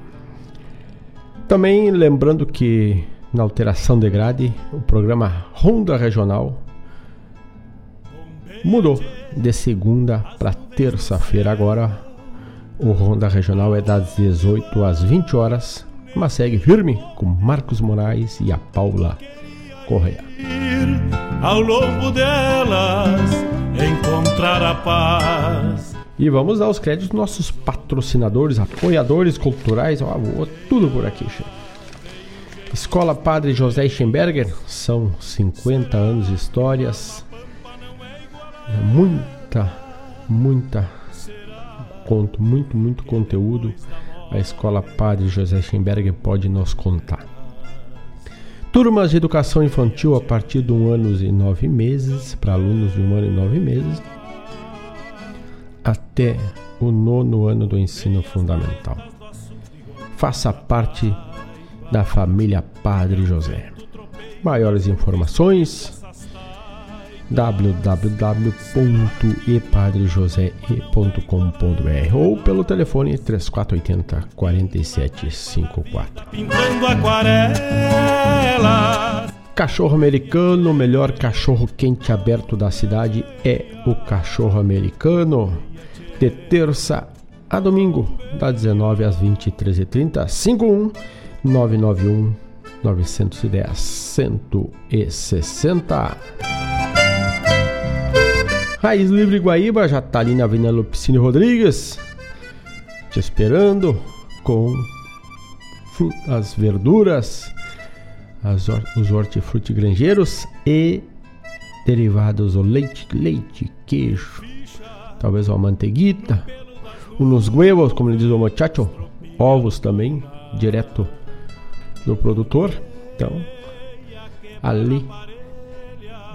Também lembrando que na alteração de grade, o programa Ronda Regional mudou de segunda para terça-feira. Agora o Ronda Regional é das 18 às 20 horas, mas segue firme com Marcos Moraes e a Paula Correa. Ao longo delas encontrar a paz. E vamos dar os créditos nossos patrocinadores, apoiadores culturais, ó, tudo por aqui, chefe. Escola Padre José Schemberger, são 50 anos de histórias, muita, muita conto, muito, muito conteúdo. A Escola Padre José Schemberger pode nos contar. Turmas de educação infantil a partir de um ano e nove meses, para alunos de um ano e nove meses, até o nono ano do ensino fundamental. Faça parte da família Padre José. Maiores informações www.epadrejosé.com.br ou pelo telefone 3480 4754. Pintando aquarela. Cachorro americano, o melhor cachorro quente aberto da cidade é o cachorro americano. De terça a domingo, das 19 às 23h30, 51 991 910 160. Raiz Livre Guaíba já tá ali na Avenida Lupicine Rodrigues, te esperando com as verduras, as, os hortifruti granjeiros e derivados, o leite, leite, queijo, talvez uma manteiguita, uns huevos, como ele diz o muchacho, ovos também, direto do produtor. Então, ali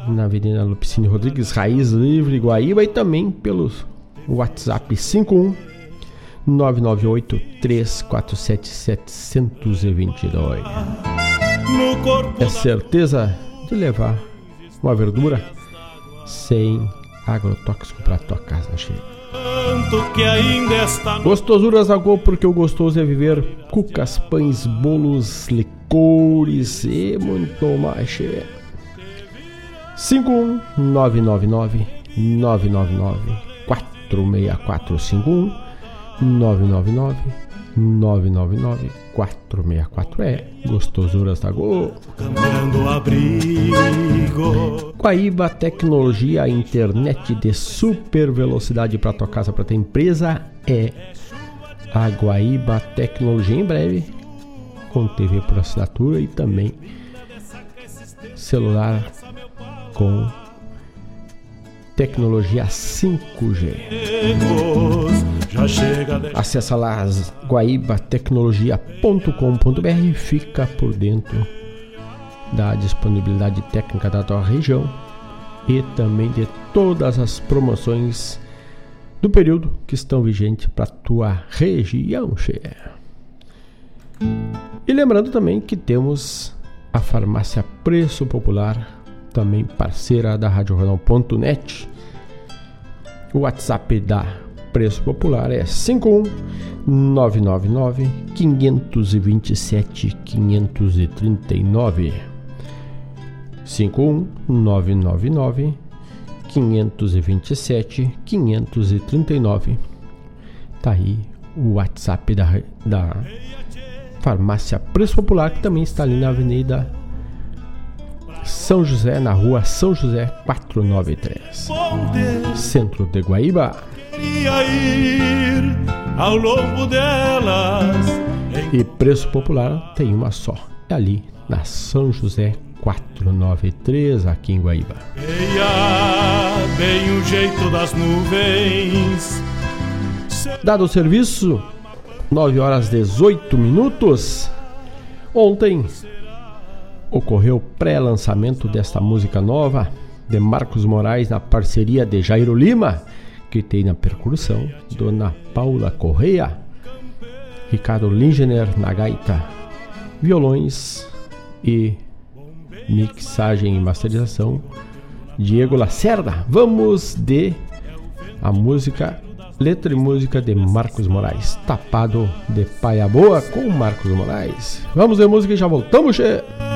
na Avenida Lupicine Rodrigues, Raiz Livre, Guaíba e também pelo WhatsApp 51 998 347 722. É certeza de levar uma verdura sem agrotóxico para tua casa cheia. Gostosuras da Go, porque o gostoso é viver cucas, pães, bolos, licores e muito mais. 51999 999 464 51 999 999 464 é Gostosuras da Go. Guaíba Tecnologia, internet de super velocidade para tua casa, para tua empresa é a Guaíba Tecnologia. Em breve com TV por assinatura e também celular com tecnologia 5G. Acesse lá guaibatecnologia.com.br e fica por dentro da disponibilidade técnica da tua região e também de todas as promoções do período que estão vigentes para tua região. E lembrando também que temos a farmácia Preço Popular, também parceira da Rádio Jornal.net. O WhatsApp da Preço Popular é 51999 527 539. 51999 527 539. Tá aí o WhatsApp da, da Farmácia Preço Popular, que também está ali na Avenida São José, na rua São José 493, centro de Guaíba. E Preço Popular tem uma só, é ali na São José 493, aqui em Guaíba. Dado o serviço, 9 horas 18 minutos. Ontem ocorreu o pré-lançamento desta música nova de Marcos Moraes na parceria de Jairo Lima, que tem na percussão Dona Paula Correia, Ricardo Lingener na gaita, violões e mixagem e masterização Diego Lacerda. Vamos de a música Letra e música de Marcos Moraes. Tapado de Paia Boa com Marcos Moraes. Vamos ver música e já voltamos, che.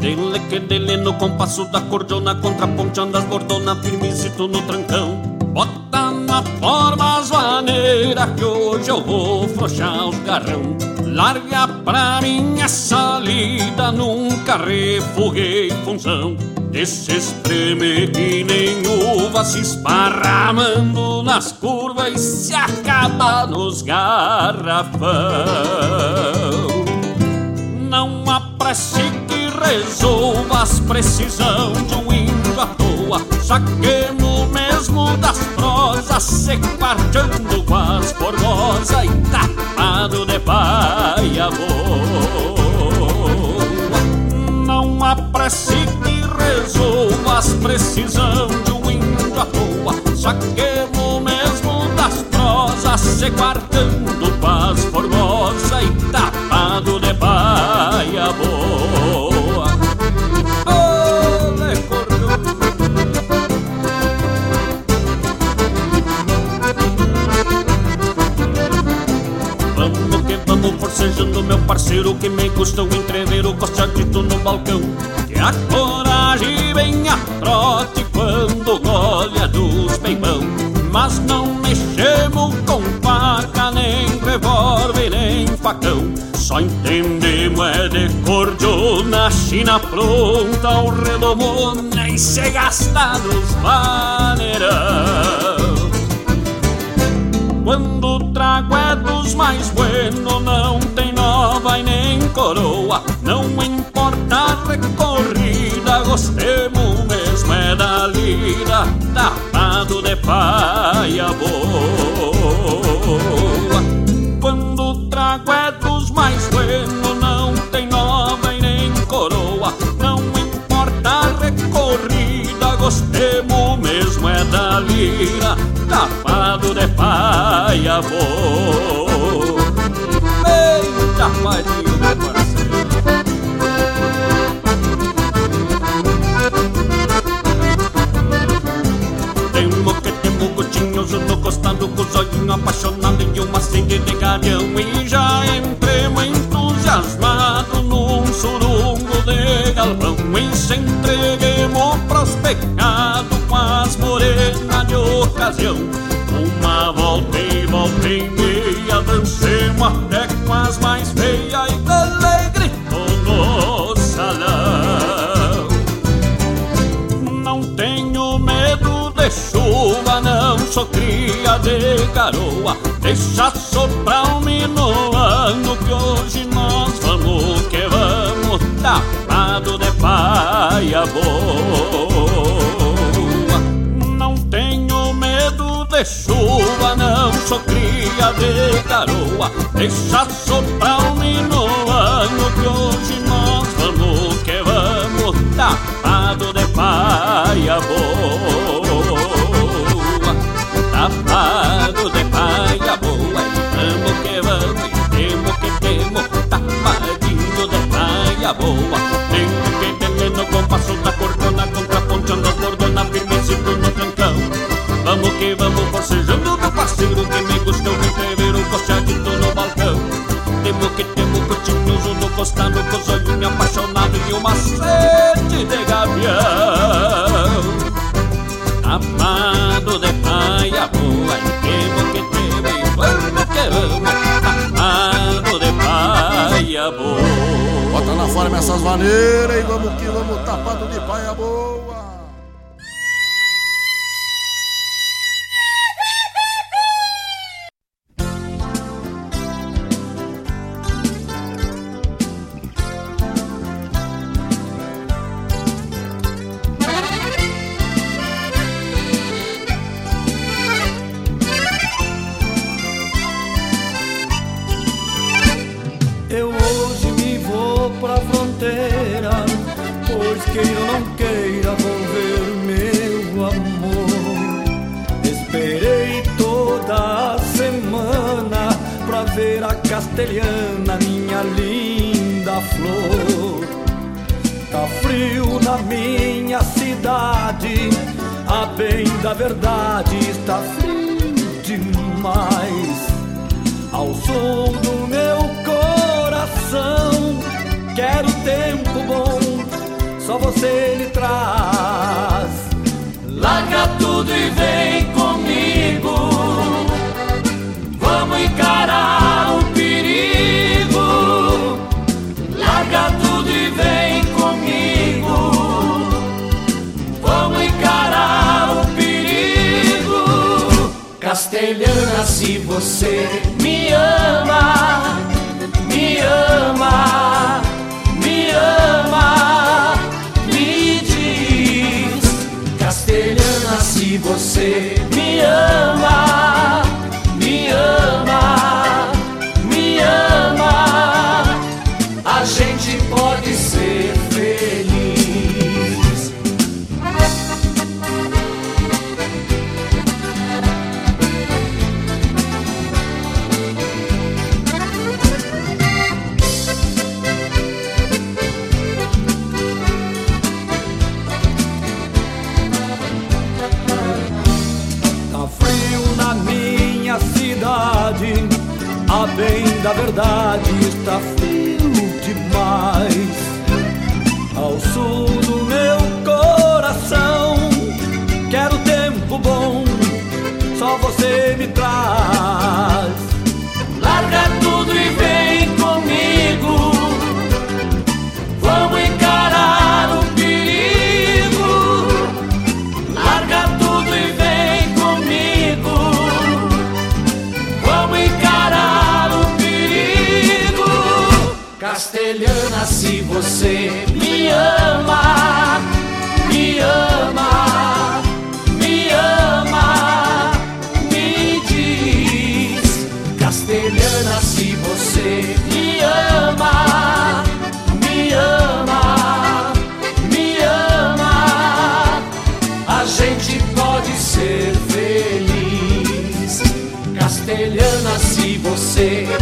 Dele que dele no compasso da cordiona Contraponteando as bordona firmezito no trancão Bota na forma as maneiras Que hoje eu vou frouxar os garrão Larga pra minha salida, nunca refuguei função. Esse espreme que nem uva se esparramando nas curvas e se acaba nos garrafão. Não apresse que resolva as precisão de um índio à toa. Saquemos mesmo das prosas, se quarteando com as e tapado de paia boa. Não apresse que resolva as precisão de um índio à toa. Saquemos mesmo das prosas, se quartando com as e tapado de paia boa. Forcejando meu parceiro que me custa o entrever o costadito no balcão. Que a coragem vem a trote quando olha dos peimão Mas não mexemos com faca, nem revólver, nem facão. Só entendemos é de cordiona, china pronta, o redomona E se gasta nos maneirão quando trago é dos mais bueno, não tem nova e nem coroa. Não importa a recorrida, gostemos mesmo é da lida, tapado de paia boa. Quando trago é dos mais bueno, gostemos mesmo é da lira tapado de paia vou. Eita, pai do meu parceiro. Gotinhos no costado com os olhinhos apaixonados em uma sede de E já entrei entusiasmado num surungo nos entreguemos pros pecados com as morenas de ocasião. Uma volta e volta e meia, dancemos até com as mais feias e dele gritou no salão. Não tenho medo de chuva, não sou cria de garoa. Deixa soprar um minuano que hoje nós vamos que vamos de paia boa. Não tenho medo de chuva, não sou cria de garoa. Deixa soprar um minuano que hoje nós vamos que vamos tapado de paia boa. Tapado de paia boa, vamos que vamos, temos que temos, tapadinho de paia boa. Compasso da cordona, contraponteando as bordonas, firmecito no trancão. Vamos que vamos, forcejando meu parceiro, que me de entrever o costeadito no balcão. Temos que temos curtinhoso no costado, com os olhinhos apaixonados e uma sede de gavião. Amado forma essas maneiras e vamos que vamos tapado de paia boa. Eu hoje pra fronteira, pois queira ou não queira vou ver meu amor. Esperei toda a semana pra ver a castelhana, minha linda flor. Tá frio na minha cidade, a bem da verdade está frio demais. Ao som do meu coração, quero tempo bom, só você me traz. Larga tudo e vem comigo. Vamos encarar o perigo. Larga tudo e vem comigo. Vamos encarar o perigo. Castelhana, se você me ama, me ama, me diz. Castelhana, se você me ama, da verdade está frio se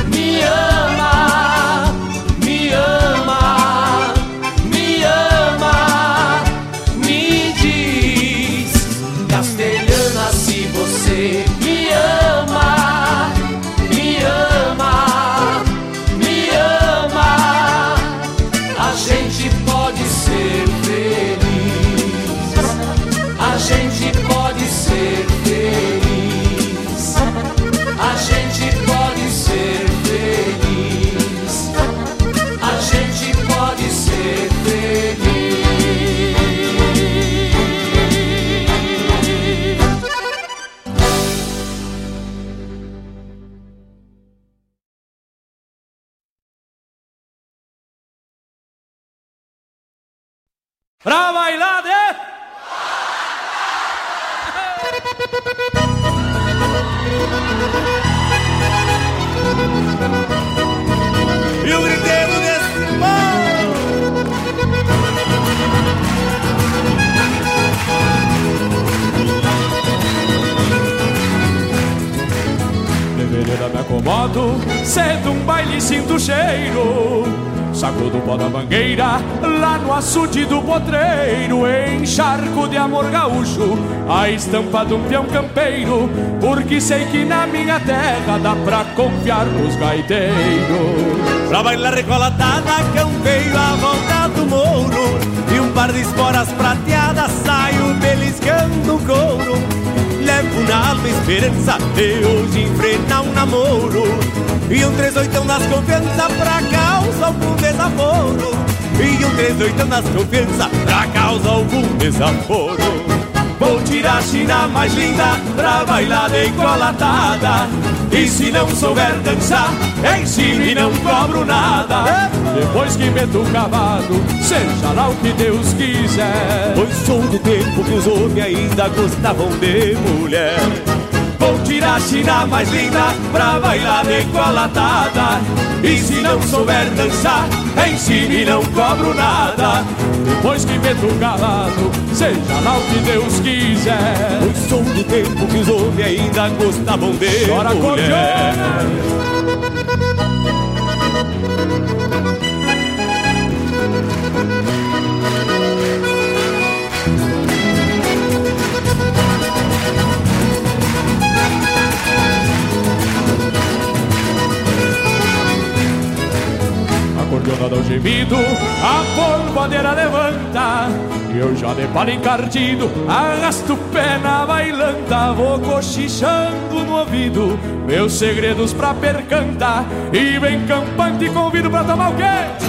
pra bailar de. Devereda me acomodo, cedo um baile sinto cheiro. Saco do pó da mangueira, lá no açude do potreiro, encharco de amor gaúcho, a estampa de um peão campeiro, porque sei que na minha terra dá pra confiar nos gaiteiros. Pra bailar recolatada, campeiro à volta do mouro E um par de esporas prateadas, saio beliscando o couro Levo na alma esperança de hoje enfrentar um namoro. E um três oitão nas confiança pra causa algum desaforo. E um três oitão nas confiança pra causa algum desaforo Vou tirar a China mais linda pra bailar de colatada. E se não souber dançar, ensino e não cobro nada. Depois que meto o cavalo, seja lá o que Deus quiser. Pois sou do tempo que os homens ainda gostavam de mulher Vou tirar a China mais linda pra bailar de colatada. E se não souber dançar, ensino e não cobro nada. Depois que meto o cavalo, seja lá o que Deus quiser. Pois sou do tempo que os homens ainda gostavam de Chora, mulher Acordeonada ao gemido, a polvadeira levanta. E eu já de palo encardido, arrasto o pé na bailanta. Vou cochichando no ouvido, meus segredos pra percantar. E vem campante convido pra tomar o quê?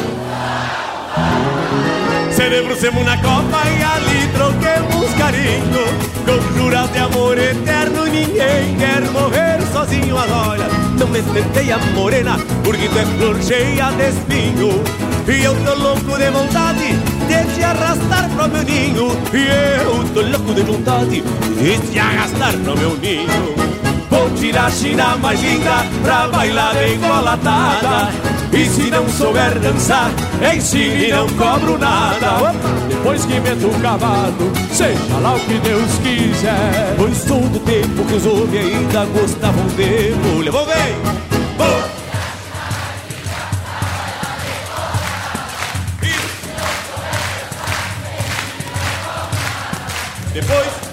Celebramos na copa e ali troquemos carinho. Com juras de amor eterno ninguém quer morrer sozinho agora Não me a morena porque tu é flor cheia de espinho. E eu tô louco de vontade de te arrastar pro meu ninho. E eu tô louco de vontade de te arrastar pro meu ninho Vou tirar a China mais linda pra bailar engolatada. E se não souber dançar, ensine e não cobro nada. Depois que meto o cavalo, seja lá o que Deus quiser. Pois sou do tempo que os homens ainda gostavam de mulher Vou ver! Vou! Depois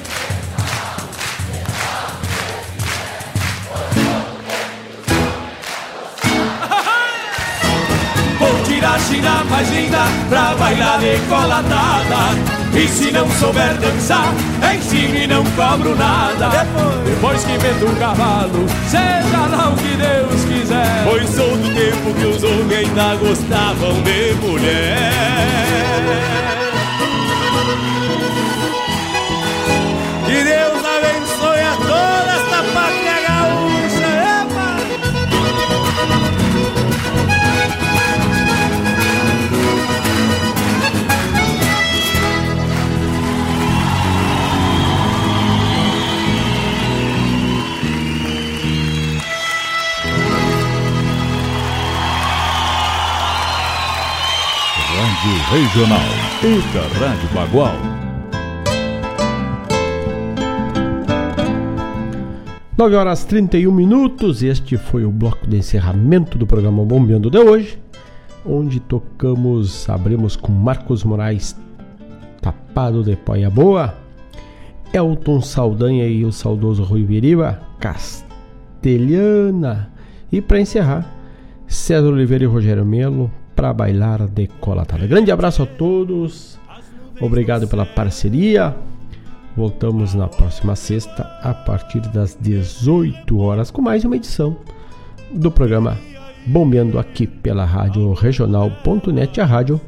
mais linda pra bailar decolatada. E se não souber dançar, ensine e não cobro nada. Depois, que meto o cavalo, seja lá o que Deus quiser. Pois sou do tempo que os homens ainda gostavam de mulher Regional. Eita Rádio Bagual. Nove horas 31 minutos. Este foi o bloco de encerramento do programa Bombeando de hoje, onde tocamos, abrimos com Marcos Moraes, Tapado de Poia Boa, Elton Saldanha e o saudoso Rui Viriba, Castelhana. E para encerrar, César Oliveira e Rogério Melo para bailar de colatada. Grande abraço a todos. Obrigado pela parceria. Voltamos na próxima sexta a partir das 18 horas com mais uma edição do programa Bombeando aqui pela Rádio Regional.net, a rádio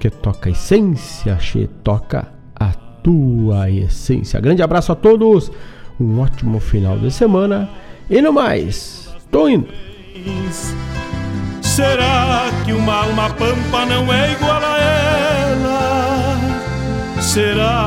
que toca a essência, che toca a tua essência. Grande abraço a todos. Um ótimo final de semana e no mais, tô indo. Será que uma alma pampa não é igual a ela? será